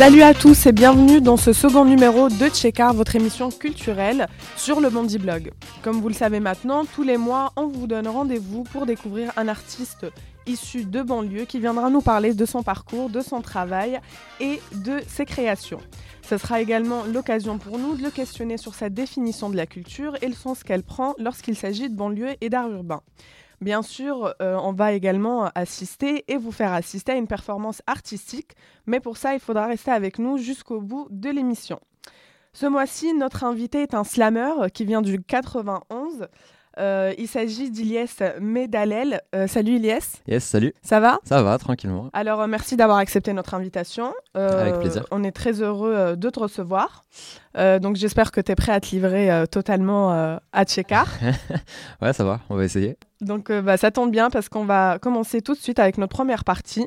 Salut à tous et bienvenue dans ce second numéro de Checkar, votre émission culturelle sur le Bondi Blog. Comme vous le savez maintenant, tous les mois, on vous donne rendez-vous pour découvrir un artiste issu de banlieue qui viendra nous parler de son parcours, de son travail et de ses créations. Ce sera également l'occasion pour nous de le questionner sur sa définition de la culture et le sens qu'elle prend lorsqu'il s'agit de banlieue et d'art urbain. Bien sûr, euh, on va également assister et vous faire assister à une performance artistique, mais pour ça, il faudra rester avec nous jusqu'au bout de l'émission. Ce mois-ci, notre invité est un slammer qui vient du 91. Euh, il s'agit d'Iliès Medalel. Euh, salut Iliès. Yes, salut. Ça va? Ça va, tranquillement. Alors, euh, merci d'avoir accepté notre invitation. Avec plaisir. On est très heureux de te recevoir. Donc, j'espère que tu es prêt à te livrer totalement à Tchekar. Ouais, ça va, on va essayer. Donc bah, ça tombe bien parce qu'on va commencer tout de suite avec notre première partie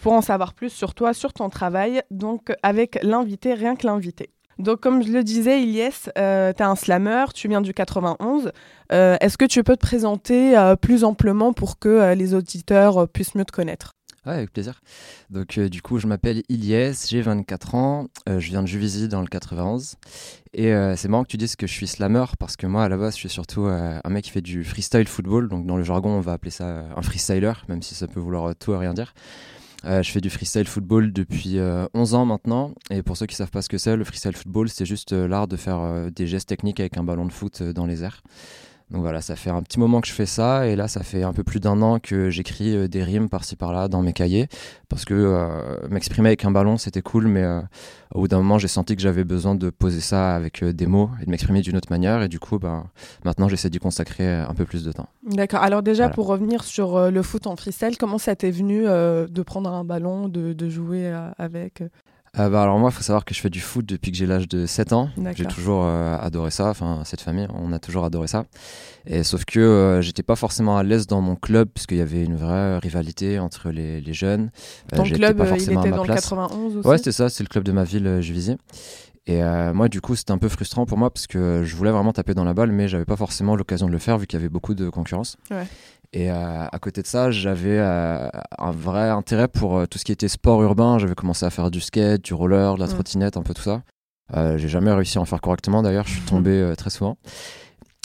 pour en savoir plus sur toi, sur ton travail, donc avec l'invité, rien que l'invité. Donc comme je le disais, Ilyes, euh, tu es un slammer, tu viens du 91. Euh, Est-ce que tu peux te présenter euh, plus amplement pour que euh, les auditeurs puissent mieux te connaître? Ouais, avec plaisir. Donc, du coup, je m'appelle Ilyes, j'ai 24 ans, je viens de Juvisy dans le 91. Et c'est marrant que tu dises que je suis slammer parce que moi, à la base, je suis surtout un mec qui fait du freestyle football. Donc, dans le jargon, on va appeler ça un freestyler, même si ça peut vouloir tout et rien dire. Euh, je fais du freestyle football depuis euh, 11 ans maintenant. Et pour ceux qui savent pas ce que c'est, le freestyle football, c'est juste euh, l'art de faire euh, des gestes techniques avec un ballon de foot euh, dans les airs. Donc voilà, ça fait un petit moment que je fais ça. Et là, ça fait un peu plus d'un an que j'écris euh, des rimes par-ci par-là dans mes cahiers. Parce que euh, m'exprimer avec un ballon, c'était cool. Mais euh, au bout d'un moment, j'ai senti que j'avais besoin de poser ça avec euh, des mots et de m'exprimer d'une autre manière. Et du coup, ben, maintenant, j'essaie d'y consacrer un peu plus de temps. D'accord. Alors déjà, Voilà. pour revenir sur le foot en freestyle, comment ça t'est venu de prendre un ballon, de, de jouer avec Euh, bah, alors moi, il faut savoir que je fais du foot depuis que j'ai l'âge de 7 ans. J'ai toujours euh, adoré ça, enfin cette famille, on a toujours adoré ça. Et sauf que euh, j'étais pas forcément à l'aise dans mon club puisqu'il y avait une vraie rivalité entre les, les jeunes. Euh, Ton club, pas il à était ma dans le place. 91 aussi Ouais, c'était ça, c'est le club de ma ville, Juvisy. Et euh, moi, du coup, c'était un peu frustrant pour moi parce que je voulais vraiment taper dans la balle, mais j'avais pas forcément l'occasion de le faire vu qu'il y avait beaucoup de concurrence. Ouais. Et euh, à côté de ça, j'avais euh, un vrai intérêt pour euh, tout ce qui était sport urbain. J'avais commencé à faire du skate, du roller, de la Mm. trottinette, un peu tout ça. J'ai jamais réussi à en faire correctement d'ailleurs, je suis tombé euh, très souvent.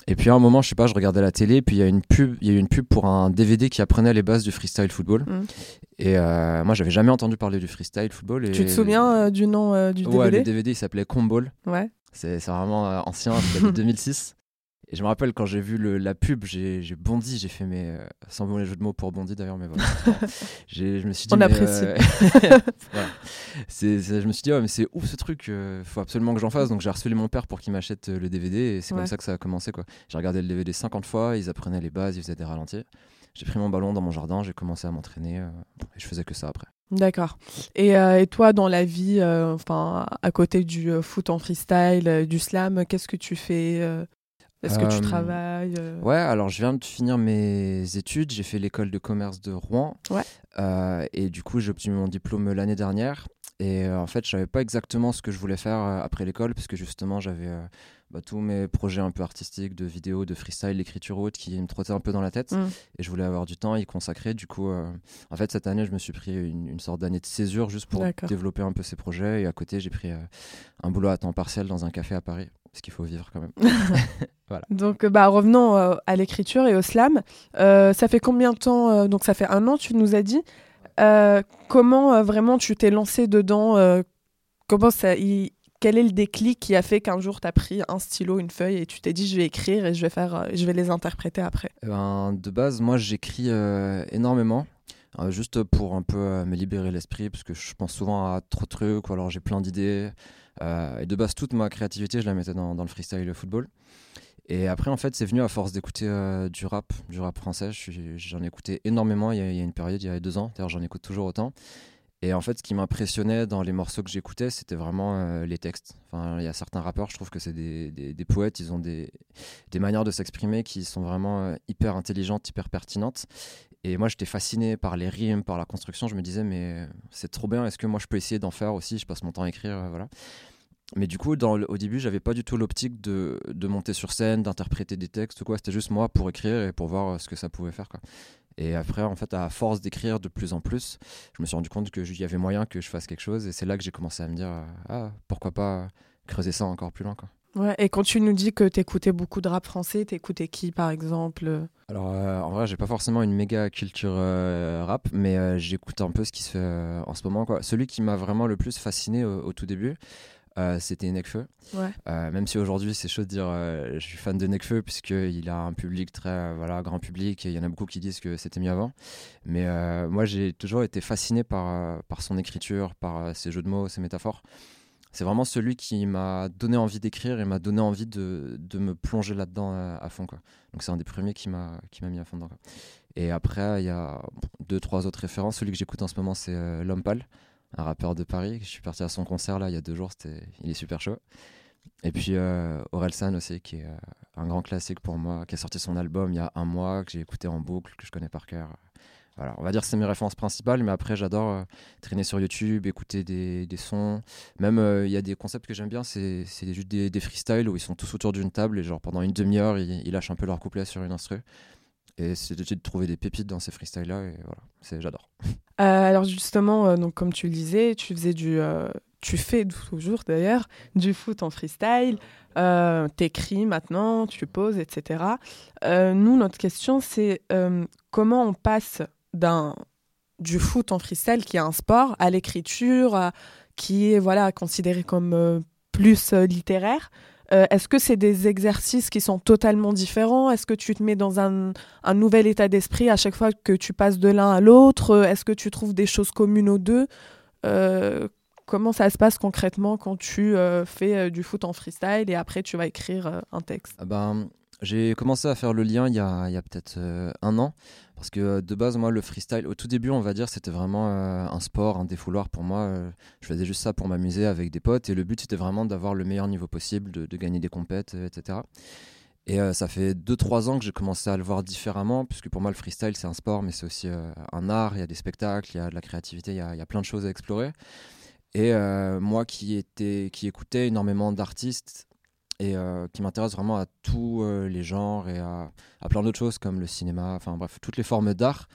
Et puis à un moment, je sais pas, je regardais la télé, puis il y a une pub, il y a eu une pub pour un DVD qui apprenait les bases du freestyle football. Mm. Et euh, moi, j'avais jamais entendu parler du freestyle football. Et... Tu te souviens euh, du nom euh, du Ouais, DVD le DVD il s'appelait Comball. Ouais. C'est vraiment ancien, c'était de 2006. Et je me rappelle quand j'ai vu le- la pub, j'ai bondi, j'ai fait mes. euh, sans bon les jeux de mots pour bondi d'ailleurs, mais voilà. Je me suis dit. On mais, apprécie. euh, voilà. Je me suis dit, ouais, mais c'est ouf ce truc, euh, faut absolument que j'en fasse. Donc j'ai harcelé mon père pour qu'il m'achète euh, le DVD et c'est Ouais. comme ça que ça a commencé. quoi. J'ai regardé le DVD 50 fois, ils apprenaient les bases, ils faisaient des ralentis. J'ai pris mon ballon dans mon jardin, j'ai commencé à m'entraîner et je faisais que ça après. D'accord. Et, euh, et toi, dans la vie, euh, enfin, à côté du euh, foot en freestyle, du slam, qu'est-ce que tu fais Est-ce que tu Euh, travailles euh Ouais, alors je viens de finir mes études. J'ai fait l'école de commerce de Rouen. Ouais. Euh, et du coup, j'ai obtenu mon diplôme l'année dernière. Et en fait, je savais pas exactement ce que je voulais faire après l'école, parce que justement, j'avais bah, tous mes projets un peu artistiques, de vidéo, de freestyle, d'écriture ou autre, qui me trottaient un peu dans la tête. Mm. Et je voulais avoir du temps à y consacrer. Du coup, euh, en fait, cette année, je me suis pris une, une sorte d'année de césure juste pour développer un peu ces projets. Et à côté, j'ai pris euh, un boulot à temps partiel dans un café à Paris, parce qu'il faut vivre quand même. Donc, euh, bah, revenons euh, à l'écriture et au slam. Ça fait combien de temps Donc, ça fait un an, tu nous as dit. Comment vraiment tu t'es lancé dedans Comment ça il- Quel est le déclic qui a fait qu'un jour tu as pris un stylo, une feuille et tu t'es dit je vais écrire et je vais faire, euh, je vais les interpréter après? Eh ben, de base, moi, j'écris euh, énormément, euh, juste pour un peu me libérer l'esprit, parce que je pense souvent à trop de trucs, ou alors j'ai plein d'idées. Et de base, toute ma créativité, je la mettais dans, le freestyle football. Et après, en fait, c'est venu à force d'écouter du rap, du rap français. Je J'en ai écouté énormément il y, a, il y a une période, il y a deux ans. D'ailleurs, j'en écoute toujours autant. Et en fait, ce qui m'impressionnait dans les morceaux que j'écoutais, c'était vraiment euh, les textes. Enfin, il y a certains rappeurs, je trouve que c'est des, des- poètes, ils ont des, des manières de s'exprimer qui sont vraiment euh, hyper intelligentes, hyper pertinentes. Et moi, j'étais fasciné par les rimes, par la construction. Je me disais, mais c'est trop bien, est-ce que moi je peux essayer d'en faire aussi? Je passe mon temps à écrire, euh, voilà. Mais du coup, au début, j'avais pas du tout l'optique de, de monter sur scène, d'interpréter des textes ou quoi. C'était juste moi pour écrire et pour voir euh, ce que ça pouvait faire. Et après, en fait, à force d'écrire de plus en plus, je me suis rendu compte qu'il y avait moyen que je fasse quelque chose. Et c'est là que j'ai commencé à me dire, ah, pourquoi pas creuser ça encore plus loin. Quoi. Ouais, et quand tu nous dis que tu écoutais beaucoup de rap français, t'écoutais qui par exemple? Alors euh, en vrai, j'ai pas forcément une méga culture euh, rap, mais euh, j'écoute un peu ce qui se fait en ce moment. Quoi. Celui qui m'a vraiment le plus fasciné au, tout début, c'était Nekfeu. Ouais. même si aujourd'hui c'est chaud de dire je suis fan de Nekfeu puisqu'il a un public très voilà, grand public et il y en a beaucoup qui disent que c'était mieux avant. Mais moi j'ai toujours été fasciné par, par son écriture, par ses jeux de mots, ses métaphores c'est vraiment celui qui m'a donné envie d'écrire et m'a donné envie de, de me plonger là-dedans à, fond. Quoi. Donc c'est un des premiers qui m'a mis à fond dedans. Et après, il y a deux, trois autres références. Celui que j'écoute en ce moment, c'est euh, Lompal, un rappeur de Paris. Je suis parti à son concert là il y a deux jours, il est super chaud. Et puis euh, Orelsan aussi, qui est euh, un grand classique pour moi, qui a sorti son album il y a un mois, que j'ai écouté en boucle, que je connais par cœur. Voilà, on va dire que c'est mes références principales, mais après j'adore euh, traîner sur YouTube, écouter des, sons. Même euh, il y a des concepts que j'aime bien, c'est juste des, freestyles où ils sont tous autour d'une table et genre pendant une demi-heure ils, lâchent un peu leur couplet sur une instru. Et c'est de trouver des pépites dans ces freestyles-là et voilà, j'adore. Euh, alors justement, donc comme tu le disais, tu faisais du, tu fais toujours d'ailleurs du foot en freestyle, euh, t'écris maintenant, tu poses, etc. nous, notre question, c'est comment on passe d'un du foot en freestyle qui est un sport à l'écriture qui est voilà considéré comme euh, plus euh, littéraire euh, est-ce que c'est des exercices qui sont totalement différents? Est-ce que tu te mets dans un, un nouvel état d'esprit à chaque fois que tu passes de l'un à l'autre? Est-ce que tu trouves des choses communes aux deux? Comment ça se passe concrètement quand tu fais du foot en freestyle et après tu vas écrire un texte? Ah ben, J'ai commencé à faire le lien il y a, a peut-être un an parce que euh, de base, moi, le freestyle, au tout début, on va dire, c'était vraiment euh, un sport, un défouloir pour moi. Euh, je faisais juste ça pour m'amuser avec des potes. Et le but, c'était vraiment d'avoir le meilleur niveau possible, de, gagner des compètes, etc. Et ça fait 2-3 ans que j'ai commencé à le voir différemment, puisque pour moi, le freestyle, c'est un sport, mais c'est aussi un art. Il y a des spectacles, il y a de la créativité, il y a, plein de choses à explorer. Et moi qui, était, qui écoutais énormément d'artistes, et euh, qui m'intéresse vraiment à tous euh, les genres et à, plein d'autres choses comme le cinéma, enfin bref, toutes les formes d'art.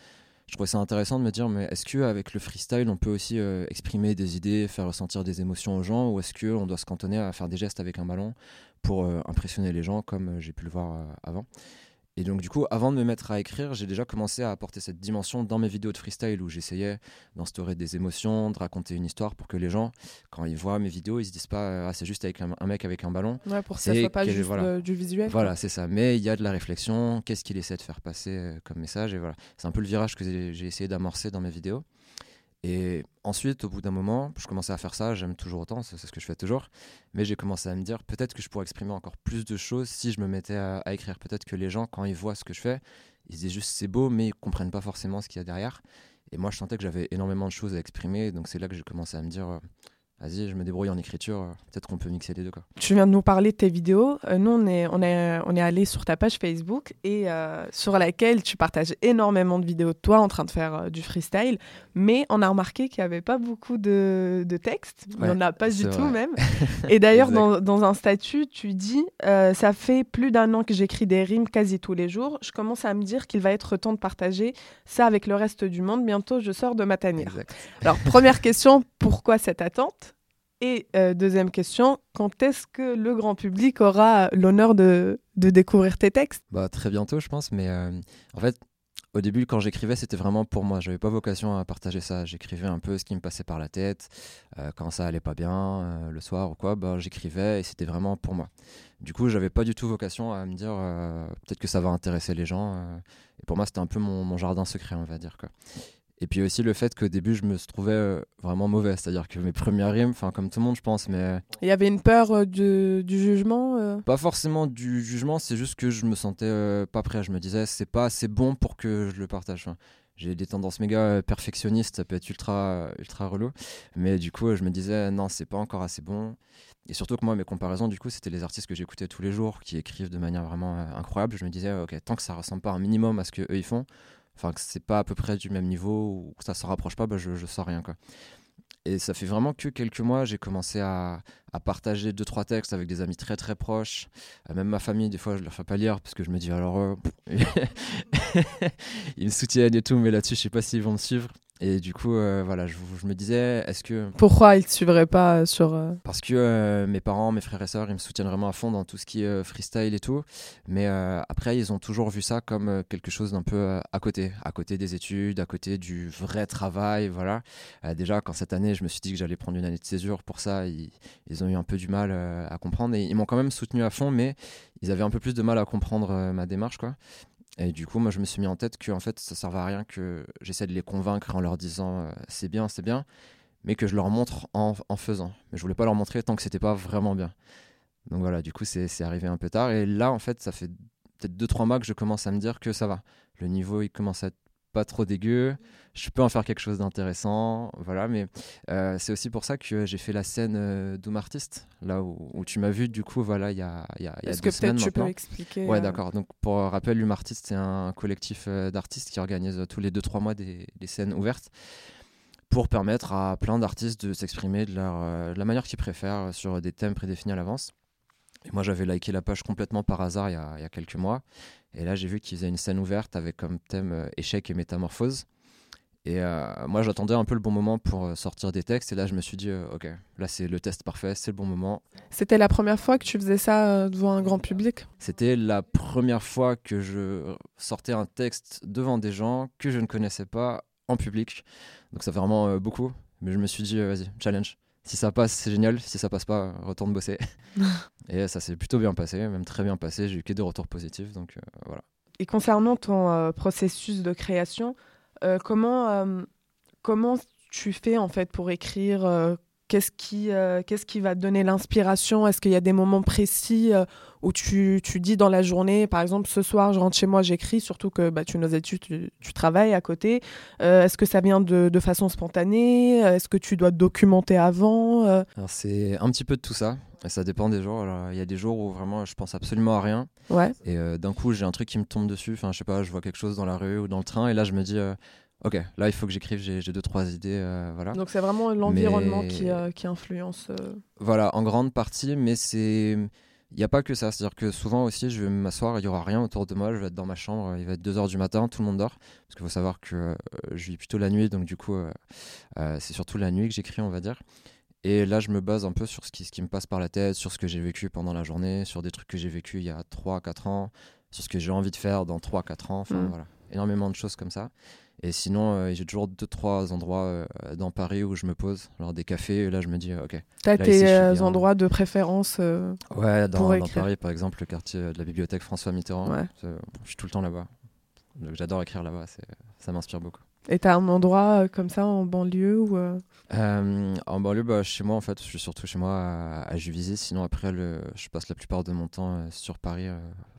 Je trouvais ça intéressant de me dire, mais est-ce qu'avec le freestyle, on peut aussi euh, exprimer des idées, faire ressentir des émotions aux gens, ou est-ce qu'on doit se cantonner à faire des gestes avec un ballon pour impressionner les gens, comme j'ai pu le voir avant? Et donc, du coup, avant de me mettre à écrire, j'ai déjà commencé à apporter cette dimension dans mes vidéos de freestyle où j'essayais d'instaurer des émotions, de raconter une histoire pour que les gens, quand ils voient mes vidéos, ils se disent pas Ah, c'est juste avec un, mec avec un ballon. Ouais, pour que ça soit pas juste euh, du visuel. Voilà, c'est ça. Mais il y a de la réflexion. Qu'est-ce qu'il essaie de faire passer euh, comme message? Et voilà. C'est un peu le virage que j'ai essayé d'amorcer dans mes vidéos. Et ensuite, au bout d'un moment, je commençais à faire ça, j'aime toujours autant, c'est ce que je fais toujours, mais j'ai commencé à me dire peut-être que je pourrais exprimer encore plus de choses si je me mettais à, écrire. Peut-être que les gens, quand ils voient ce que je fais, ils disent juste c'est beau, mais ils comprennent pas forcément ce qu'il y a derrière. Et moi, je sentais que j'avais énormément de choses à exprimer, donc c'est là que j'ai commencé à me dire euh, vas-y, je me débrouille en écriture, euh, peut-être qu'on peut mixer les deux. Quoi. Tu viens de nous parler de tes vidéos. Euh, nous, on est, on est, on est allé sur ta page Facebook et euh, sur laquelle tu partages énormément de vidéos de toi en train de faire du freestyle. Mais on a remarqué qu'il n'y avait pas beaucoup de, de texte. il n'y en a pas du tout même. et d'ailleurs, dans, dans, un statut, tu dis Ça fait plus d'un an que j'écris des rimes quasi tous les jours. Je commence à me dire qu'il va être temps de partager ça avec le reste du monde. Bientôt, je sors de ma tanière. Alors, première question pourquoi cette attente? Et euh, deuxième question, quand est-ce que le grand public aura l'honneur de, de, découvrir tes textes? Bah, Très bientôt, je pense. Mais euh, en fait, au début, quand j'écrivais, c'était vraiment pour moi. J'avais pas vocation à partager ça. J'écrivais un peu ce qui me passait par la tête. Euh, quand ça allait pas bien, le soir ou quoi, bah, j'écrivais et c'était vraiment pour moi. Du coup, j'avais pas du tout vocation à me dire peut-être que ça va intéresser les gens. et pour moi, c'était un peu mon, mon, jardin secret, on va dire. Quoi. Et puis aussi le fait qu'au début, je me trouvais euh, vraiment mauvais. C'est-à-dire que mes premières rimes, enfin comme tout le monde, je pense, mais... Il y avait une peur euh, du jugement euh? Pas forcément du jugement, c'est juste que je me sentais pas prêt. Je me disais, c'est pas assez bon pour que je le partage. j'ai des tendances méga perfectionnistes, ça peut être ultra, ultra relou. Mais du coup, je me disais, non, c'est pas encore assez bon. Et surtout que moi, mes comparaisons, du coup, c'était les artistes que j'écoutais tous les jours, qui écrivent de manière vraiment incroyable. Je me disais, ok, tant que ça ressemble pas un minimum à ce qu'eux ils font, enfin que c'est pas à peu près du même niveau ou que ça se rapproche pas, bah, je, je sens rien quoi. Et ça fait vraiment que quelques mois, j'ai commencé à, à, partager deux trois textes avec des amis très très proches. Euh, même ma famille, des fois, je leur fais pas lire parce que je me dis alors, euh, ils me soutiennent et tout, mais là-dessus, je sais pas s'ils vont me suivre. Et du coup, euh, voilà, je, je, me disais, est-ce que. Pourquoi ils ne suivraient pas sur. Euh, Parce que euh, mes parents, mes frères et sœurs, ils me soutiennent vraiment à fond dans tout ce qui est freestyle et tout. Mais après, ils ont toujours vu ça comme quelque chose d'un peu à côté, à côté des études, à côté du vrai travail. Voilà. déjà, quand cette année, je me suis dit que j'allais prendre une année de césure pour ça, ils, ils ont eu un peu du mal à comprendre. Et ils m'ont quand même soutenu à fond, mais ils avaient un peu plus de mal à comprendre ma démarche, quoi. Et du coup, moi, je me suis mis en tête que en fait, ça servait à rien que j'essaie de les convaincre en leur disant euh, c'est bien, c'est bien, mais que je leur montre en, en, faisant. Mais je voulais pas leur montrer tant que c'était pas vraiment bien. Donc voilà, du coup, c'est arrivé un peu tard. Et là, en fait, ça fait peut-être 2-3 mois que je commence à me dire que ça va. Le niveau, il commence à être pas trop dégueu, je peux en faire quelque chose d'intéressant, voilà. Mais euh, c'est aussi pour ça que j'ai fait la scène euh, Doom Artist, là où, tu m'as vu du coup, voilà, il y a, y a, y a Est-ce que tu peux expliquer Ouais, euh, d'accord. Donc pour rappel, Doom Artist, c'est un collectif d'artistes qui organise tous les 2-3 mois des, scènes ouvertes pour permettre à plein d'artistes de s'exprimer de, leur, de la manière qu'ils préfèrent sur des thèmes prédéfinis à l'avance. Et moi, j'avais liké la page complètement par hasard il y a, il y a quelques mois. Et là, j'ai vu qu'ils faisaient une scène ouverte avec comme thème euh, échec et métamorphose. Et euh, moi, j'attendais un peu le bon moment pour euh, sortir des textes. Et là, je me suis dit, ok, là, c'est le test parfait, c'est le bon moment. C'était la première fois que tu faisais ça devant un grand public? C'était la première fois que je sortais un texte devant des gens que je ne connaissais pas en public. Donc, ça fait vraiment beaucoup. Mais je me suis dit, vas-y, challenge. Si ça passe, c'est génial. Si ça passe pas, retourne bosser. et ça s'est plutôt bien passé, même très bien passé. J'ai eu que des retours positifs. Donc euh, voilà. Et concernant ton euh, processus de création, euh, comment, comment tu fais en fait pour écrire Qu'est-ce qui, qu'est-ce qui va te donner l'inspiration? Est-ce qu'il y a des moments précis où tu, tu, dis dans la journée, par exemple, ce soir, je rentre chez moi, j'écris, surtout que bah, tu nos études, tu, tu travailles à côté. Euh, est-ce que ça vient de, de façon spontanée? Est-ce que tu dois te documenter avant euh? C'est un petit peu de tout ça. Ça dépend des jours. Il y a des jours où vraiment je pense absolument à rien. Ouais. Et euh, d'un coup, j'ai un truc qui me tombe dessus. Enfin, je sais pas, je vois quelque chose dans la rue ou dans le train. Et là, je me dis, ok, là, il faut que j'écrive. J'ai deux, trois idées. voilà. Donc, c'est vraiment l'environnement qui, qui, influence. Voilà, en grande partie. Mais c'est il n'y a pas que ça. C'est-à-dire que souvent aussi, je vais m'asseoir, il n'y aura rien autour de moi, je vais être dans ma chambre, il va être 2h du matin, tout le monde dort. Parce qu'il faut savoir que euh, je vis plutôt la nuit, donc du coup, euh, euh, c'est surtout la nuit que j'écris, on va dire. Et là, je me base un peu sur ce qui, ce qui me passe par la tête, sur ce que j'ai vécu pendant la journée, sur des trucs que j'ai vécu il y a 3-4 ans, sur ce que j'ai envie de faire dans 3-4 ans. Enfin, mmh. voilà. Énormément de choses comme ça. Et sinon, euh, j'ai toujours deux, trois endroits euh, dans Paris où je me pose, genre des cafés. Et là, je me dis, ok. T'as tes euh, endroits de préférence Ouais, dans, dans, Paris, par exemple, le quartier de la bibliothèque François Mitterrand. Je suis tout le temps là-bas. J'adore écrire là-bas, ça m'inspire beaucoup. Et t'as un endroit comme ça en banlieue ou En banlieue, bah, chez moi en fait, je suis surtout chez moi à, à Juvisy. Sinon après, le, je passe la plupart de mon temps sur Paris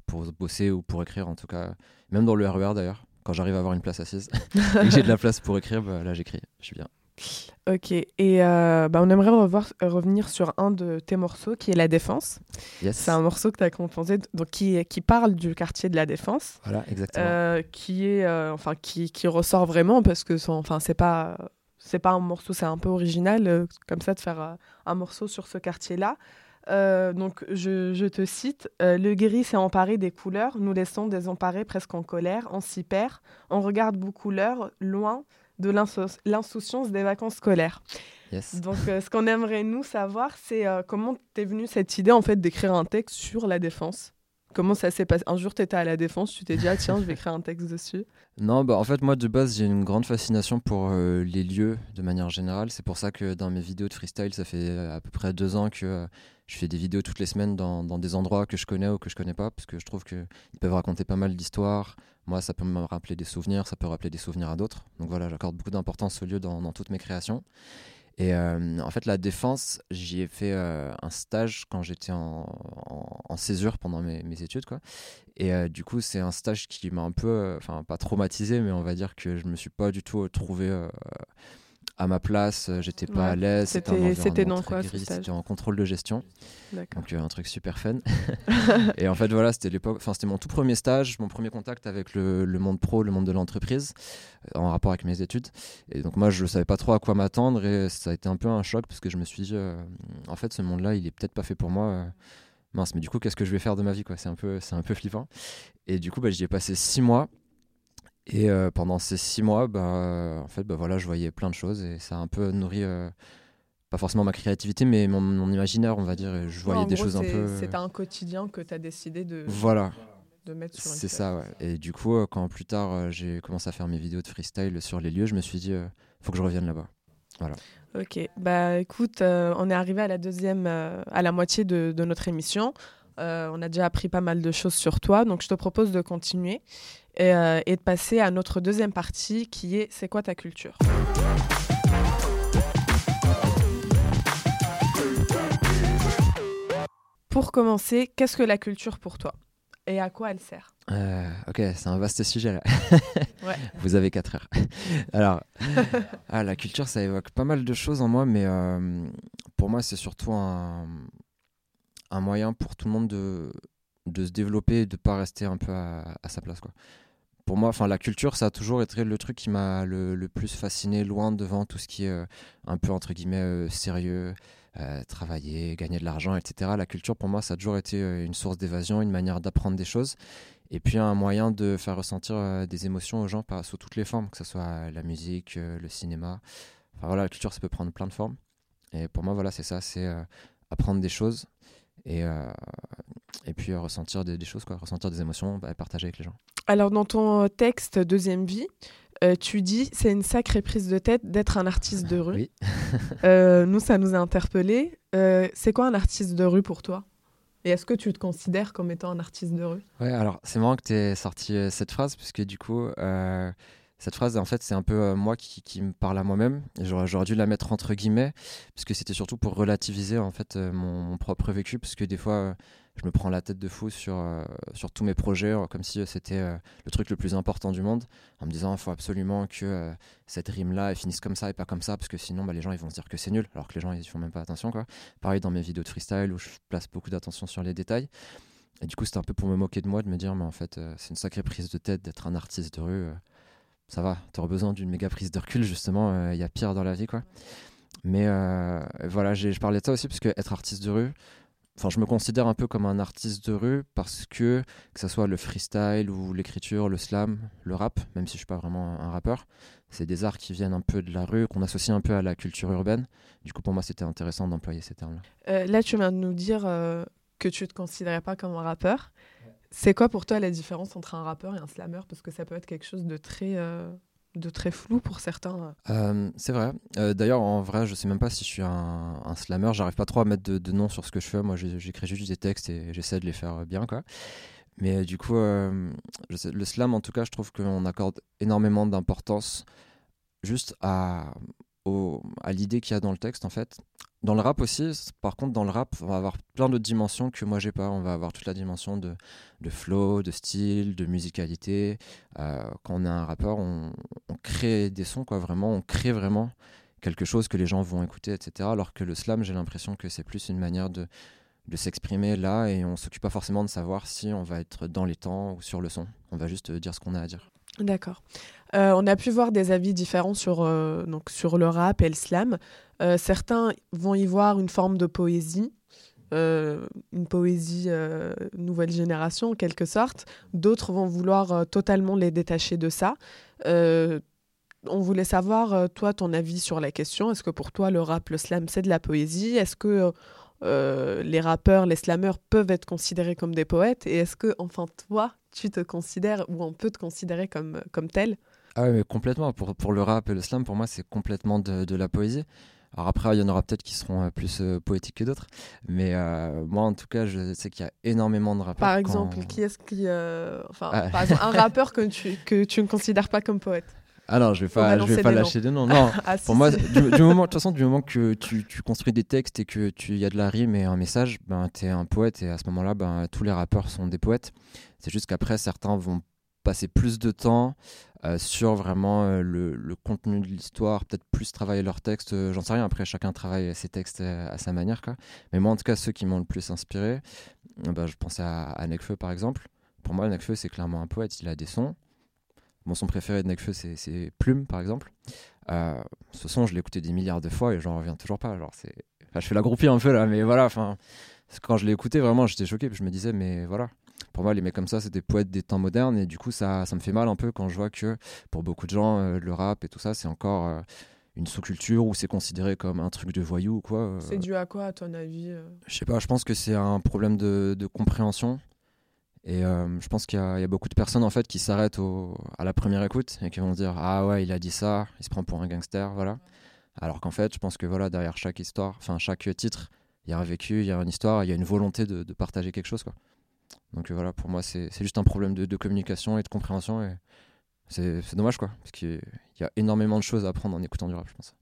pour bosser ou pour écrire en tout cas, même dans le RER e d'ailleurs quand j'arrive à avoir une place assise et que j'ai de la place pour écrire, bah, là j'écris, je suis bien. Ok, et euh, bah, on aimerait revoir, revenir sur un de tes morceaux qui est La Défense. Yes. C'est un morceau que tu as composé donc, qui, qui parle du quartier de La Défense. Voilà, exactement. Euh, qui, est, euh, enfin, qui, qui, ressort vraiment parce que enfin, c'est pas. C'est pas un morceau, c'est un peu original comme ça de faire un morceau sur ce quartier-là. Euh, donc, je, te cite euh, Le gris s'est emparé des couleurs, nous laissons désemparés presque en colère, on s'y perd, on regarde beaucoup l'heure, loin de l'insouciance des vacances scolaires. Donc, euh, ce qu'on aimerait nous savoir, c'est comment t'es venue cette idée en fait d'écrire un texte sur la défense? Comment ça s'est passé? Un jour, tu étais à la défense, tu t'es dit, ah tiens, je vais écrire un texte dessus Non, bah en fait, moi de base, j'ai une grande fascination pour les lieux de manière générale. C'est pour ça que dans mes vidéos de freestyle, ça fait à peu près deux ans que je fais des vidéos toutes les semaines dans, des endroits que je connais ou que je connais pas, parce que je trouve qu'ils peuvent raconter pas mal d'histoires. Moi, ça peut me rappeler des souvenirs, ça peut rappeler des souvenirs à d'autres. Donc voilà, j'accorde beaucoup d'importance au lieu dans, toutes mes créations. Et euh, en fait, la défense, j'y ai fait euh, un stage quand j'étais en, césure pendant mes, études. Quoi. Et euh, du coup, c'est un stage qui m'a un peu, enfin, pas traumatisé, mais on va dire que je me suis pas du tout trouvé à ma place, euh, j'étais pas à l'aise. C'était dans quoi C'était en contrôle de gestion. Donc euh, un truc super fun. et en fait voilà, c'était l'époque, enfin c'était mon tout premier stage, mon premier contact avec le, monde pro, le monde de l'entreprise, euh, en rapport avec mes études. Et donc moi je savais pas trop à quoi m'attendre et ça a été un peu un choc parce que je me suis dit, en fait ce monde-là il est peut-être pas fait pour moi. mince, mais du coup qu'est-ce que je vais faire de ma vie quoi? C'est un peu, c'est un peu flippant. Et du coup bah, j'y ai passé six mois. Et euh, pendant ces six mois, bah, en fait, bah, voilà, je voyais plein de choses et ça a un peu nourri, euh, pas forcément ma créativité, mais mon, imaginaire, on va dire. je voyais des choses un peu. C'est un quotidien que tu as décidé de, voilà. de mettre sur C'est ça, ouais. Et du coup, euh, quand plus tard j'ai commencé à faire mes vidéos de freestyle sur les lieux, je me suis dit, il faut que je revienne là-bas. Voilà. Ok, bah écoute, on est arrivé à la deuxième, à la moitié de, de notre émission. On a déjà appris pas mal de choses sur toi, donc je te propose de continuer. Euh, et, de passer à notre deuxième partie qui est C'est quoi ta culture? Pour commencer, qu'est-ce que la culture pour toi? Et à quoi elle sert? Euh, Ok, c'est un vaste sujet là. Vous avez 4 heures. Alors, ah, la culture, ça évoque pas mal de choses en moi, mais euh, pour moi, c'est surtout un, un moyen pour tout le monde de, de se développer et de pas rester un peu à, sa place quoi. Pour moi, la culture, ça a toujours été le truc qui m'a le, plus fasciné, loin devant tout ce qui est euh, un peu entre guillemets euh, sérieux, euh, travailler, gagner de l'argent, etc. La culture, pour moi, ça a toujours été une source d'évasion, une manière d'apprendre des choses, et puis un moyen de faire ressentir des émotions aux gens sous toutes les formes, que ce soit la musique, le cinéma. Enfin voilà, la culture, ça peut prendre plein de formes. Et pour moi, voilà, c'est ça, c'est apprendre des choses et, et puis ressentir des, choses, quoi, ressentir des émotions, bah, partager avec les gens. Alors dans ton texte Deuxième vie, euh, tu dis c'est une sacrée prise de tête d'être un artiste de rue. Oui. Euh, nous, ça nous a interpellés. Euh, c'est quoi un artiste de rue pour toi? Et est-ce que tu te considères comme étant un artiste de rue? Ouais, alors c'est marrant que tu aies sorti cette phrase, puisque du coup, cette phrase, en fait, c'est un peu moi qui, me parle à moi-même. J'aurais dû la mettre entre guillemets, puisque c'était surtout pour relativiser en fait mon, mon propre vécu, parce que des fois je me prends la tête de fou sur, euh, tous mes projets, euh, comme si euh, c'était le truc le plus important du monde, en me disant il faut absolument que cette rime-là finisse comme ça et pas comme ça, parce que sinon bah, les gens ils vont se dire que c'est nul, alors que les gens ils font même pas attention. Pareil dans mes vidéos de freestyle où je place beaucoup d'attention sur les détails. Et du coup, c'était un peu pour me moquer de moi, de me dire, mais en fait, c'est une sacrée prise de tête d'être un artiste de rue. Ça va, tu auras besoin d'une méga prise de recul, justement, il y a pire dans la vie, quoi. Mais voilà, je parlais de ça aussi, parce que être artiste de rue, Enfin, je me considère un peu comme un artiste de rue parce que, que ce soit le freestyle ou l'écriture, le slam, le rap, même si je suis pas vraiment un rappeur, c'est des arts qui viennent un peu de la rue, qu'on associe un peu à la culture urbaine. Du coup, pour moi, c'était intéressant d'employer ces termes-là. Euh, là, tu viens de nous dire euh, que tu te considérais pas comme un rappeur. C'est quoi pour toi la différence entre un rappeur et un slammer? Parce que ça peut être quelque chose de très euh, de très flou pour certains. Euh, c'est vrai. Euh, d'ailleurs, en vrai, je sais même pas si je suis un, un slammer. J'arrive pas trop à mettre de, nom sur ce que je fais. Moi, j'écris juste des textes et j'essaie de les faire bien, quoi. Mais du coup, euh, le slam, en tout cas, je trouve qu'on accorde énormément d'importance juste à, à l'idée qu'il y a dans le texte, en fait. Dans le rap aussi, par contre, dans le rap, on va avoir plein d'autres dimensions que moi j'ai pas. On va avoir toute la dimension de, flow, de style, de musicalité. Euh, quand on est un rappeur, on, crée des sons, quoi, vraiment. On crée vraiment quelque chose que les gens vont écouter, etc. Alors que le slam, j'ai l'impression que c'est plus une manière de, de s'exprimer là et on s'occupe pas forcément de savoir si on va être dans les temps ou sur le son. On va juste dire ce qu'on a à dire. D'accord. Euh, on a pu voir des avis différents sur, euh, donc sur le rap et le slam. Euh, certains vont y voir une forme de poésie, une poésie nouvelle génération en quelque sorte. D'autres vont vouloir totalement les détacher de ça. on voulait savoir, toi, ton avis sur la question. Est-ce que pour toi, le rap, le slam, c'est de la poésie? Est-ce que les rappeurs, les slammeurs peuvent être considérés comme des poètes Et est-ce que, enfin, toi, tu te considères ou on peut te considérer comme, comme tel? Ah oui, mais complètement. Pour, pour le rap et le slam, pour moi, c'est complètement de, de, la poésie. Alors après, il y en aura peut-être qui seront euh, plus euh, poétiques que d'autres. Mais euh, moi, en tout cas, je sais qu'il y a énormément de rappeurs. Par exemple, qui est-ce qui. Enfin, ah. par exemple, un rappeur que tu, que tu ne considères pas comme poète? Ah non, je vais pas, je vais pas lâcher des noms. Non, ah, pour moi, du, moment, de toute façon, du moment que tu, tu construis des textes et que tu y a de la rime et un message, ben es un poète et à ce moment-là, ben tous les rappeurs sont des poètes. C'est juste qu'après, certains vont passer plus de temps sur vraiment le, contenu de l'histoire, peut-être plus travailler leur texte, j'en sais rien, après chacun travaille ses textes à sa manière. Quoi. Mais moi en tout cas ceux qui m'ont le plus inspiré, bah, je pensais à, à Nekfeu par exemple. Pour moi Nekfeu c'est clairement un poète, il a des sons. Mon son préféré de Nekfeu c'est Plume par exemple. ce son je l'ai écouté des milliards de fois et j'en reviens toujours pas. Genre, c'est... je fais la groupie un peu là, mais voilà, enfin quand je l'ai écouté, vraiment, j'étais choqué. Puis je me disais, mais voilà. Pour moi, les mecs comme ça, c'est des poètes des temps modernes. Et du coup, ça, ça me fait mal un peu quand je vois que pour beaucoup de gens, euh, le rap et tout ça, c'est encore euh, une sous-culture où c'est considéré comme un truc de voyou ou quoi. Euh. C'est dû à quoi, à ton avis Je sais pas, je pense que c'est un problème de, de compréhension. Et je pense qu'il y, y, a beaucoup de personnes en fait qui s'arrêtent à la première écoute et qui vont dire ah ouais il a dit ça, il se prend pour un gangster, voilà. Alors qu'en fait je pense que voilà derrière chaque histoire, enfin chaque titre, il y a un vécu, il y a une histoire, il y a une volonté de, partager quelque chose. Quoi. Donc euh, voilà, pour moi, c'est juste un problème de, communication et de compréhension. Et c'est dommage, quoi, parce qu'il y a énormément de choses à apprendre en écoutant du rap, je pense.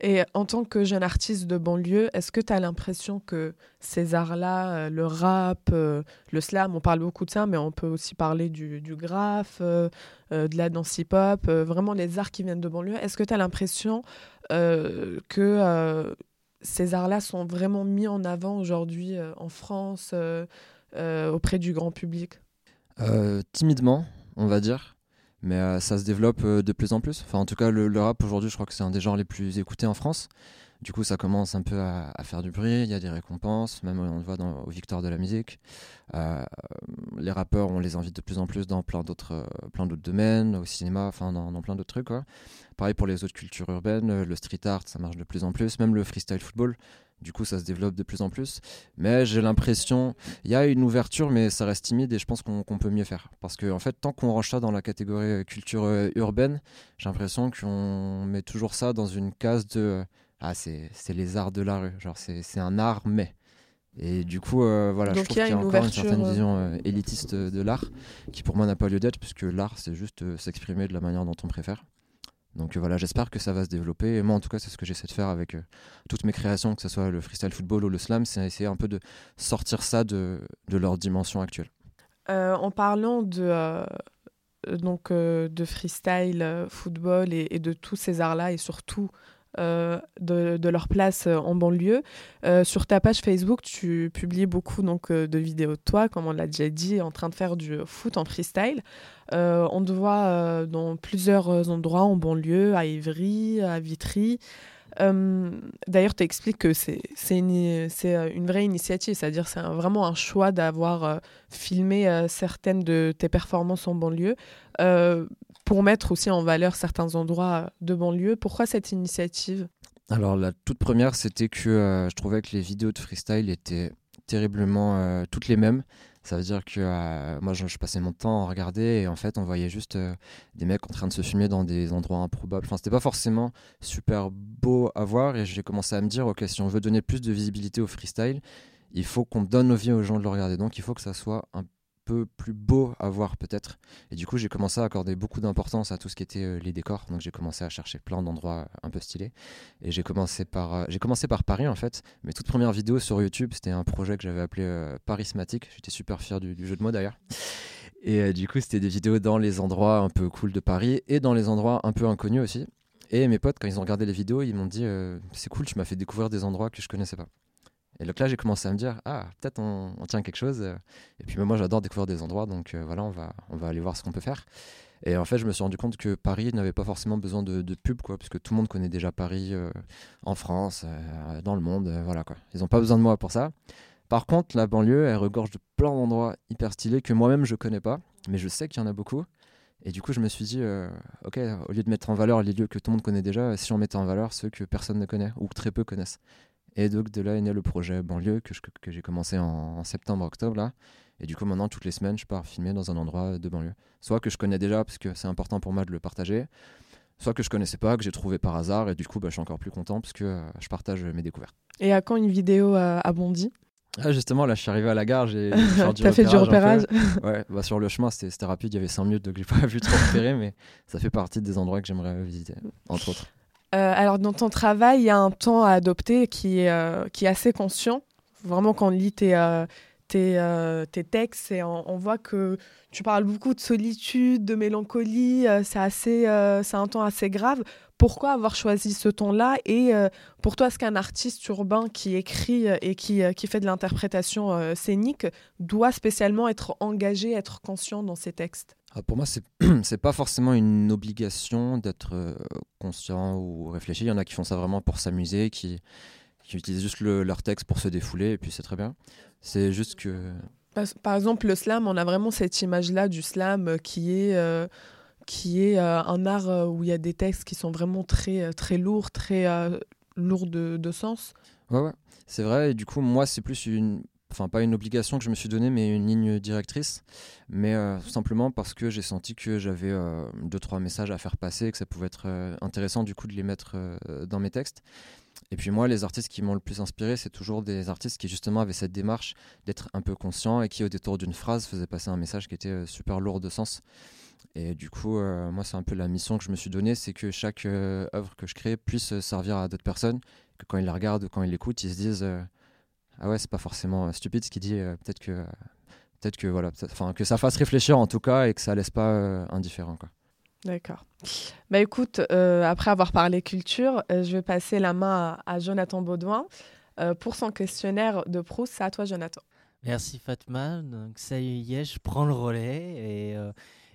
Et en tant que jeune artiste de banlieue, est-ce que tu as l'impression que ces arts-là, euh, le rap, euh, le slam, on parle beaucoup de ça, mais on peut aussi parler du, du graphe, de la danse hip-hop, vraiment les arts qui viennent de banlieue, est-ce que tu as l'impression que ces arts-là sont vraiment mis en avant aujourd'hui euh, en France euh, euh, auprès du grand public? Timidement, on va dire. Mais ça se développe de plus en plus. Enfin, en tout cas, le, rap aujourd'hui, je crois que c'est un des genres les plus écoutés en France. Du coup, ça commence un peu à, faire du bruit, il y a des récompenses, même on le voit dans, aux victoires de la musique. Euh, les rappeurs, on les invite de plus en plus dans plein d'autres, euh, plein d'autres domaines, au cinéma, enfin dans, plein d'autres trucs. Quoi. Pareil pour les autres cultures urbaines, le street art, ça marche de plus en plus, même le freestyle football. Du coup, ça se développe de plus en plus. Mais j'ai l'impression, il y a une ouverture, mais ça reste timide et je pense qu'on peut mieux faire. Parce que, en fait, tant qu'on range ça dans la catégorie euh, culture urbaine, j'ai l'impression qu'on met toujours ça dans une case de ah, c'est les arts de la rue. Genre, c'est un art, mais. Et du coup, euh, voilà, je trouve qu'il y a, encore une certaine euh, vision euh, élitiste de l'art qui, pour moi, n'a pas lieu d'être, puisque l'art, c'est juste s'exprimer de la manière dont on préfère. Donc voilà, j'espère que ça va se développer. Et moi, en tout cas, c'est ce que j'essaie de faire avec toutes mes créations, que ce soit le freestyle football ou le slam, c'est essayer un peu de sortir ça de, de leur dimension actuelle. en parlant de, donc, de freestyle, football et de tous ces arts-là, et surtout euh, de, leur place euh, en banlieue. Euh, sur ta page Facebook, tu publies beaucoup donc, de vidéos de toi, comme on l'a déjà dit, en train de faire du foot en freestyle. on te voit dans plusieurs endroits en banlieue, à Ivry, à Vitry. D'ailleurs, tu expliques que c'est une, une, vraie initiative, c'est-à-dire c'est vraiment un choix d'avoir filmé certaines de tes performances en banlieue pour mettre aussi en valeur certains endroits de banlieue. Pourquoi cette initiative? Alors la toute première, c'était que euh, je trouvais que les vidéos de freestyle étaient terriblement euh, toutes les mêmes. Ça veut dire que euh, moi, je, passais mon temps à regarder et en fait, on voyait juste des mecs en train de se filmer dans des endroits improbables. Enfin, c'était pas forcément super beau à voir et j'ai commencé à me dire, ok, si on veut donner plus de visibilité au freestyle, il faut qu'on donne envie aux gens de le regarder. Donc, il faut que ça soit un plus beau à voir peut-être. Et du coup, j'ai commencé à accorder beaucoup d'importance à tout ce qui était euh, les décors. Donc j'ai commencé à chercher plein d'endroits un peu stylés. Et j'ai commencé par euh, j'ai commencé par Paris en fait. Mes toutes premières vidéos sur YouTube, c'était un projet que j'avais appelé euh, Parismatique. J'étais super fier du, jeu de mots d'ailleurs. Et du coup, c'était des vidéos dans les endroits un peu cool de Paris et dans les endroits un peu inconnus aussi. Et mes potes, quand ils ont regardé les vidéos, ils m'ont dit c'est cool, tu m'as fait découvrir des endroits que je connaissais pas. Et donc là, j'ai commencé à me dire, ah, peut-être on, tient quelque chose. Et puis moi, j'adore découvrir des endroits, donc euh, voilà, on va, aller voir ce qu'on peut faire. Et en fait, je me suis rendu compte que Paris n'avait pas forcément besoin de, pub, quoi, que tout le monde connaît déjà Paris euh, en France, euh, dans le monde, voilà quoi. Ils n'ont pas besoin de moi pour ça. Par contre, la banlieue, elle regorge de plein d'endroits hyper stylés que moi-même je connais pas, mais je sais qu'il y en a beaucoup. Et du coup, je me suis dit, ok, au lieu de mettre en valeur les lieux que tout le monde connaît déjà, si on mettait en valeur ceux que personne ne connaît ou très peu connaissent. Et donc de là est né le projet banlieue que, que j'ai commencé en, septembre-octobre là. Et du coup maintenant toutes les semaines je pars filmer dans un endroit de banlieue. Soit que je connais déjà parce que c'est important pour moi de le partager, soit que je connaissais pas, que j'ai trouvé par hasard et du coup bah, je suis encore plus content parce que euh, je partage mes découvertes. Et à quand une vidéo à, Bondy ah, justement, là, je suis arrivé à la gare, j'ai T'as fait du repérage? Ouais, bah, sur le chemin, c'était rapide, il y avait 5 minutes, donc j'ai pas vu trop repérer, mais ça fait partie des endroits que j'aimerais visiter, entre autres. Euh, alors, dans ton travail, il y a un temps à adopter qui est, euh, assez conscient. Vraiment, quand on lit tes, euh, tes, tes textes et on, voit que tu parles beaucoup de solitude, de mélancolie, c'est assez, c'est un ton assez grave. Pourquoi avoir choisi ce ton-là Et pour toi, est-ce qu'un artiste urbain qui écrit et qui, qui fait de l'interprétation scénique doit spécialement être engagé, être conscient dans ses textes? Ah, Pour moi, c'est c'est pas forcément une obligation d'être conscient ou réfléchi. Il y en a qui font ça vraiment pour s'amuser, qui qui utilisent juste leur texte pour se défouler, et puis c'est très bien. C'est juste que. Par, exemple, le slam, on a vraiment cette image-là du slam euh, qui est, euh, qui est euh, un art où il y a des textes qui sont vraiment très, très lourds, très lourds de, de, sens. Ouais, ouais, c'est vrai. Et du coup, moi, c'est plus une. Enfin, pas une obligation que je me suis donnée, mais une ligne directrice. Mais tout simplement parce que j'ai senti que j'avais deux, trois messages à faire passer, que ça pouvait être intéressant du coup de les mettre dans mes textes. Et puis moi, les artistes qui m'ont le plus inspiré, c'est toujours des artistes qui justement avaient cette démarche d'être un peu conscient et qui au détour d'une phrase faisaient passer un message qui était euh, super lourd de sens. Et du coup, euh, moi, c'est un peu la mission que je me suis donnée, c'est que chaque euh, œuvre que je crée puisse servir à d'autres personnes, que quand ils la regardent, quand ils l'écoutent, ils se disent ah ouais, c'est pas forcément stupide ce qu'il dit, peut-être que peut-être que voilà, enfin que ça fasse réfléchir en tout cas et que ça laisse pas indifférent quoi. D'accord. Bah écoute, euh, après avoir parlé culture, euh, je vais passer la main à, Jonathan Baudouin euh, pour son questionnaire de Proust. C'est à toi, Jonathan. Merci Fatma. Donc ça y est, je prends le relais et,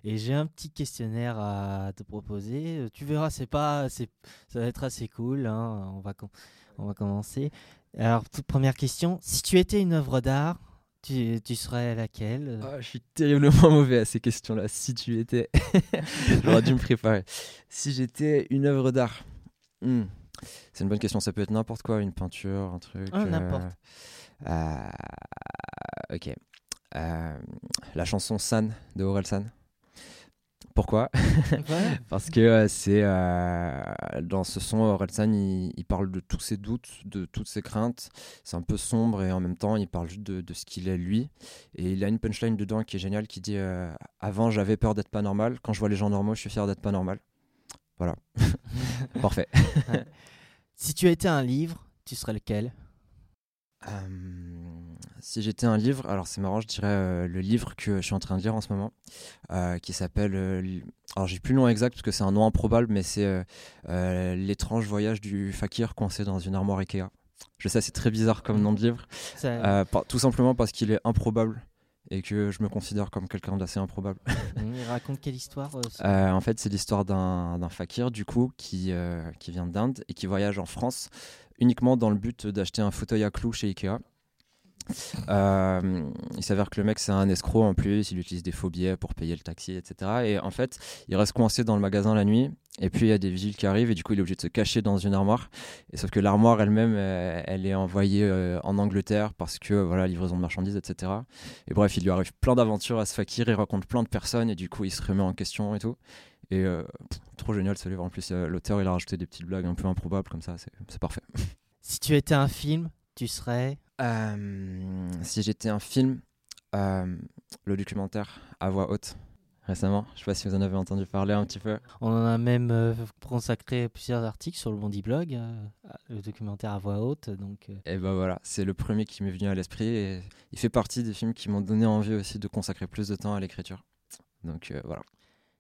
et j'ai un petit questionnaire à te proposer. Tu verras, c'est pas, ça va être assez cool. Hein. On va, on va commencer. Alors toute première question, si tu étais une œuvre d'art, tu, tu, serais laquelle? Ah, Je suis terriblement mauvais à ces questions-là. Si tu étais. J'aurais dû me préparer. Si j'étais une œuvre d'art. Hmm. C'est une bonne question. Ça peut être n'importe quoi, une peinture, un truc. Ah, n'importe. Euh, ok. Euh, la chanson San de Aurel Pourquoi? Parce que euh, c'est euh, dans ce son, Orelsan, il, il, parle de tous ses doutes, de toutes ses craintes. C'est un peu sombre et en même temps, il parle juste de, de ce qu'il est lui. Et il a une punchline dedans qui est géniale qui dit euh, Avant, j'avais peur d'être pas normal. Quand je vois les gens normaux, je suis fier d'être pas normal. Voilà. Parfait. si tu étais un livre, tu serais lequel? Si j'étais un livre, alors c'est marrant, je dirais euh, le livre que je suis en train de lire en ce moment, euh, qui s'appelle. Euh, alors j'ai plus le nom exact parce que c'est un nom improbable, mais c'est L'étrange voyage du fakir coincé dans une armoire Ikea. Je sais, c'est très bizarre comme nom de livre. tout simplement parce qu'il est improbable et que je me considère comme quelqu'un d'assez improbable. Il raconte quelle histoire En fait, c'est l'histoire d'un fakir, du coup, qui, qui vient d'Inde et qui voyage en France uniquement dans le but d'acheter un fauteuil à clous chez Ikea. Euh, il s'avère que le mec c'est un escroc en plus, il utilise des faux billets pour payer le taxi, etc. Et en fait, il reste coincé dans le magasin la nuit. Et puis il y a des vigiles qui arrivent et du coup il est obligé de se cacher dans une armoire. Et sauf que l'armoire elle-même, euh, elle, est envoyée euh, en Angleterre parce que voilà livraison de marchandises, etc. Et bref, il lui arrive plein d'aventures à ce fakir, il rencontre plein de personnes et du coup il se remet en question et tout. Et trop génial ce livre. En plus, l'auteur il a rajouté des petites blagues un peu improbables comme ça, c'est parfait. Si tu étais un film, tu serais euh, si j'étais un film, euh, le documentaire à voix haute récemment. Je sais pas si vous en avez entendu parler un petit peu. On en a même euh, consacré plusieurs articles sur le Bondi Blog, le documentaire à voix haute. Donc, Et ben voilà, c'est le premier qui m'est venu à l'esprit et il fait partie des films qui m'ont donné envie aussi de consacrer plus de temps à l'écriture. Donc voilà.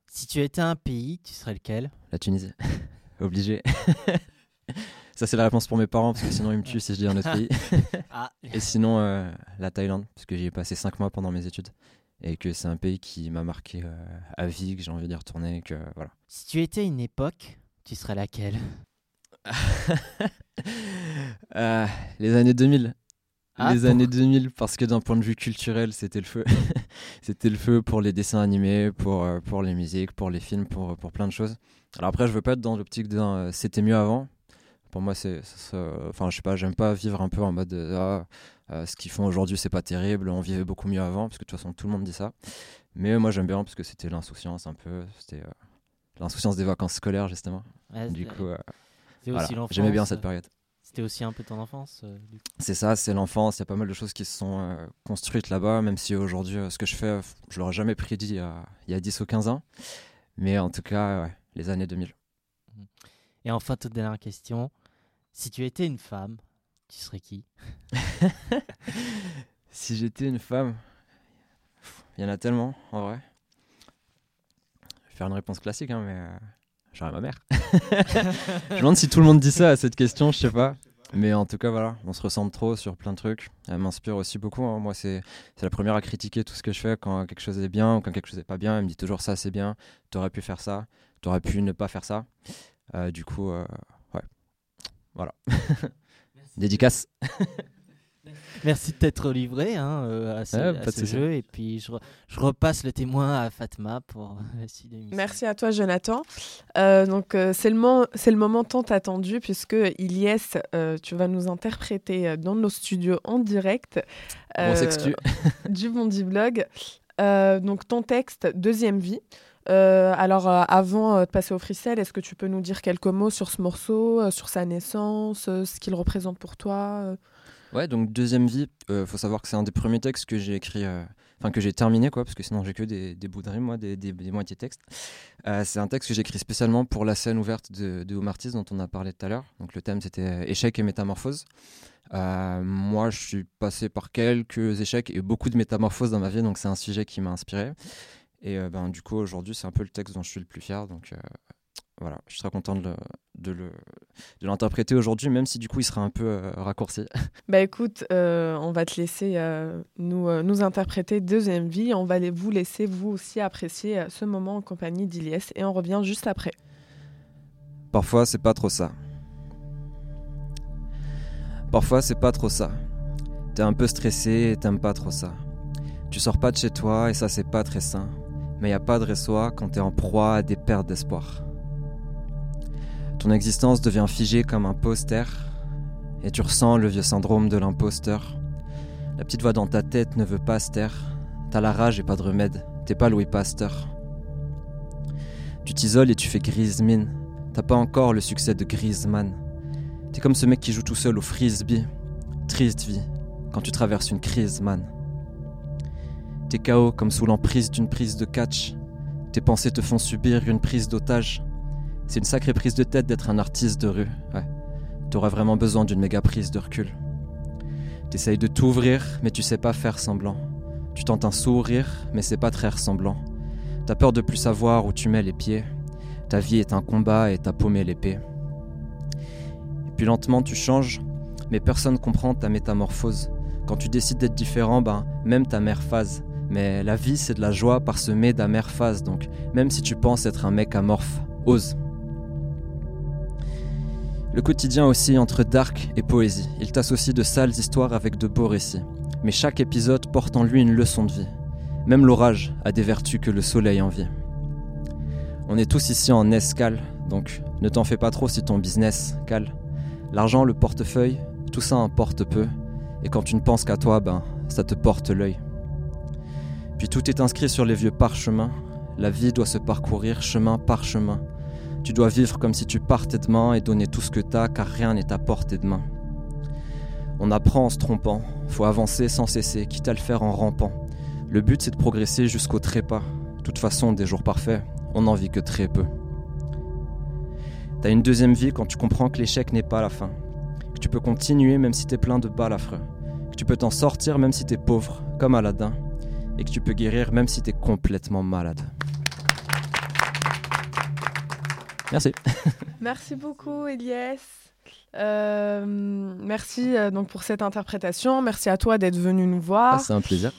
Si tu étais un pays, tu serais lequel? La Tunisie. Obligé. Ça, c'est la réponse pour mes parents, parce que sinon, ils me tuent si je dis un autre pays. Ah. Et sinon, euh, la Thaïlande, parce que j'y ai passé 5 mois pendant mes études. Et que c'est un pays qui m'a marqué euh, à vie, que j'ai envie d'y retourner. Que, voilà. Si tu étais une époque, tu serais laquelle? Euh, Les années 2000. Ah, les années 2000 parce que d'un point de vue culturel c'était le feu c'était le feu pour les dessins animés pour, pour les musiques pour les films pour, pour plein de choses alors après je veux pas être dans l'optique de c'était mieux avant pour moi, c'est, enfin, je sais pas, j'aime pas vivre un peu en mode ah, euh, ce qu'ils font aujourd'hui, c'est pas terrible, on vivait beaucoup mieux avant, parce que de toute façon, tout le monde dit ça. Mais moi, j'aime bien parce que c'était l'insouciance un peu, c'était euh, l'insouciance des vacances scolaires, justement. du coup, euh, j'aimais bien cette période. C'était aussi un peu ton enfance C'est ça, c'est l'enfance. Il y a pas mal de choses qui se sont construites là-bas, même si aujourd'hui, ce que je fais, je l'aurais jamais prédit il y, a, il y a 10 ou 15 ans. Mais en tout cas, les années 2000. Et enfin, toute dernière question. Si tu étais une femme, tu serais qui? Si j'étais une femme, il y en a tellement, en vrai. Je vais faire une réponse classique, hein, mais euh, j'aurais ma mère. je me demande si tout le monde dit ça à cette question, je sais pas. Mais en tout cas, voilà, on se ressemble trop sur plein de trucs. Elle m'inspire aussi beaucoup. hein. Moi, c'est la première à critiquer tout ce que je fais quand quelque chose est bien ou quand quelque chose n'est pas bien. Elle me dit toujours ça, c'est bien. T'aurais pu faire ça. T'aurais pu ne pas faire ça. Euh, du coup, euh. Voilà. Dédicace. Merci de t'être livré hein, euh, à ce, Ouais, à jeu. Et puis, je, re- je repasse le témoin à Fatma pour la suite de l'émission. Merci à toi, Jonathan. Euh, donc, euh, c'est le, mo- c'est le moment tant attendu, puisque Ilyes, euh, tu vas nous interpréter euh, dans nos studios en direct On euh, s'excuse. du Bondi Blog. Euh, donc, ton texte, Deuxième vie. Euh, alors, euh, avant euh, de passer au freestyle, est-ce que tu peux nous dire quelques mots sur ce morceau, sur sa naissance, ce qu'il représente pour toi Ouais, donc deuxième vie, euh, faut savoir que c'est un des premiers textes que j'ai écrit, enfin que j'ai terminé quoi, parce que sinon j'ai que des, des bouts de rime, moi, des, des, des moitiés textes. C'est un texte que j'ai écrit spécialement pour la scène ouverte de, de dont on a parlé tout à l'heure. Donc le thème c'était échec et métamorphose. Moi, je suis passé par quelques échecs et beaucoup de métamorphoses dans ma vie, donc c'est un sujet qui m'a inspiré. Et euh, ben, du coup, aujourd'hui, c'est un peu le texte dont je suis le plus fier. Donc euh, voilà, je suis très content de le- de de l'interpréter aujourd'hui, même si du coup il sera un peu euh, raccourci. Bah écoute, on va te laisser nous, nous interpréter Deuxième Vie. On va vous laisser vous aussi apprécier ce moment en compagnie d'Iliès et on revient juste après. Parfois, c'est pas trop ça. Parfois, c'est pas trop ça. T'es un peu stressé et t'aimes pas trop ça. Tu sors pas de chez toi et ça, c'est pas très sain. Mais y a pas de réçoit quand t'es en proie à des pertes d'espoir. Ton existence devient figée comme un poster et tu ressens le vieux syndrome de l'imposteur. La petite voix dans ta tête ne veut pas se taire. T'as la rage et pas de remède. T'es pas Louis Pasteur. Tu t'isoles et tu fais grise mine. T'as pas encore le succès de Griezmann. T'es comme ce mec qui joue tout seul au frisbee. Triste vie, quand tu traverses une crise, man. T'es KO comme sous l'emprise d'une prise de catch. Tes pensées te font subir une prise d'otage. C'est une sacrée prise de tête d'être un artiste de rue, ouais. T'aurais vraiment besoin d'une méga prise de recul. T'essayes de t'ouvrir, mais tu sais pas faire semblant. Tu tentes un sourire, mais c'est pas très ressemblant. T'as peur de plus savoir où tu mets les pieds. Ta vie est un combat et t'as paumé l'épée. Et puis lentement tu changes, mais personne comprend ta métamorphose. Quand tu décides d'être différent, ben même ta mère phase. Mais la vie c'est de la joie parsemée d'amères phases, donc même si tu penses être un mec amorphe, ose. Le quotidien oscille entre dark et poésie. Il t'associe de sales histoires avec de beaux récits. Mais chaque épisode porte en lui une leçon de vie. Même l'orage a des vertus que le soleil envie. On est tous ici en escale, donc ne t'en fais pas trop si ton business cale. L'argent, le portefeuille, tout ça importe peu. Et quand tu ne penses qu'à toi, ben, ça te porte l'œil. Puis tout est inscrit sur les vieux parchemins. La vie doit se parcourir chemin par chemin. Tu dois vivre comme si tu partais demain et donner tout ce que t'as, car rien n'est à portée de main. On apprend en se trompant, faut avancer sans cesser, quitte à le faire en rampant. Le but c'est de progresser jusqu'au trépas. De toute façon, des jours parfaits, on n'en vit que très peu. T'as une deuxième vie quand tu comprends que l'échec n'est pas la fin. Que tu peux continuer même si t'es plein de balafres. Que tu peux t'en sortir même si t'es pauvre, comme Aladdin. Et que tu peux guérir même si t'es complètement malade. Merci. Merci beaucoup, Elias. Euh, merci euh, donc pour cette interprétation. Merci à toi d'être venu nous Ah, voir. c'est un plaisir.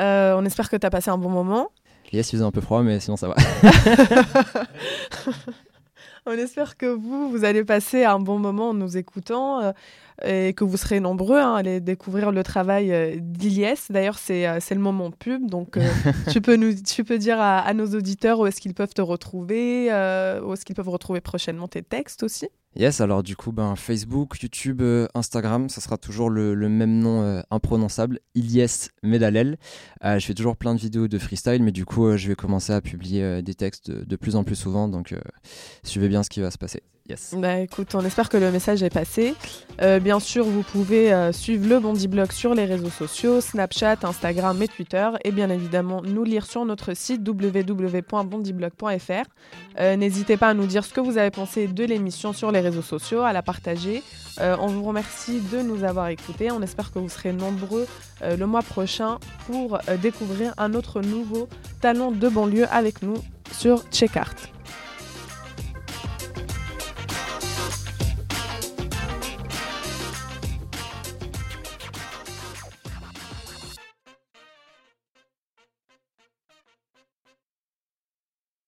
Euh, on espère que tu as passé un bon moment. Yes, il faisait un peu froid, mais sinon ça va. On espère que vous, vous allez passer un bon moment en nous écoutant et que vous serez nombreux hein, à aller découvrir le travail euh, d'Iliès. D'ailleurs, c'est euh, le moment pub, donc euh, tu, peux nous, tu peux dire à, à nos auditeurs où est-ce qu'ils peuvent te retrouver, euh, où est-ce qu'ils peuvent retrouver prochainement tes textes aussi. Yes, alors du coup, ben, Facebook, YouTube, euh, Instagram, ça sera toujours le, le même nom euh, imprononçable, Ilyes Medalel. Euh, je fais toujours plein de vidéos de freestyle, mais du coup, je vais commencer à publier des textes de, de plus en plus souvent, donc suivez bien ce qui va se passer. Yes. Bah écoute, on espère que le message est passé. Euh, bien sûr, vous pouvez euh, suivre le Bondi Blog sur les réseaux sociaux, Snapchat, Instagram et Twitter, et bien évidemment nous lire sur notre site www.bondiblog.fr. Euh, N'hésitez pas à nous dire ce que vous avez pensé de l'émission sur les réseaux sociaux, à la partager. On vous remercie de nous avoir écoutés. On espère que vous serez nombreux le mois prochain pour découvrir un autre nouveau talent de banlieue avec nous sur Checkart.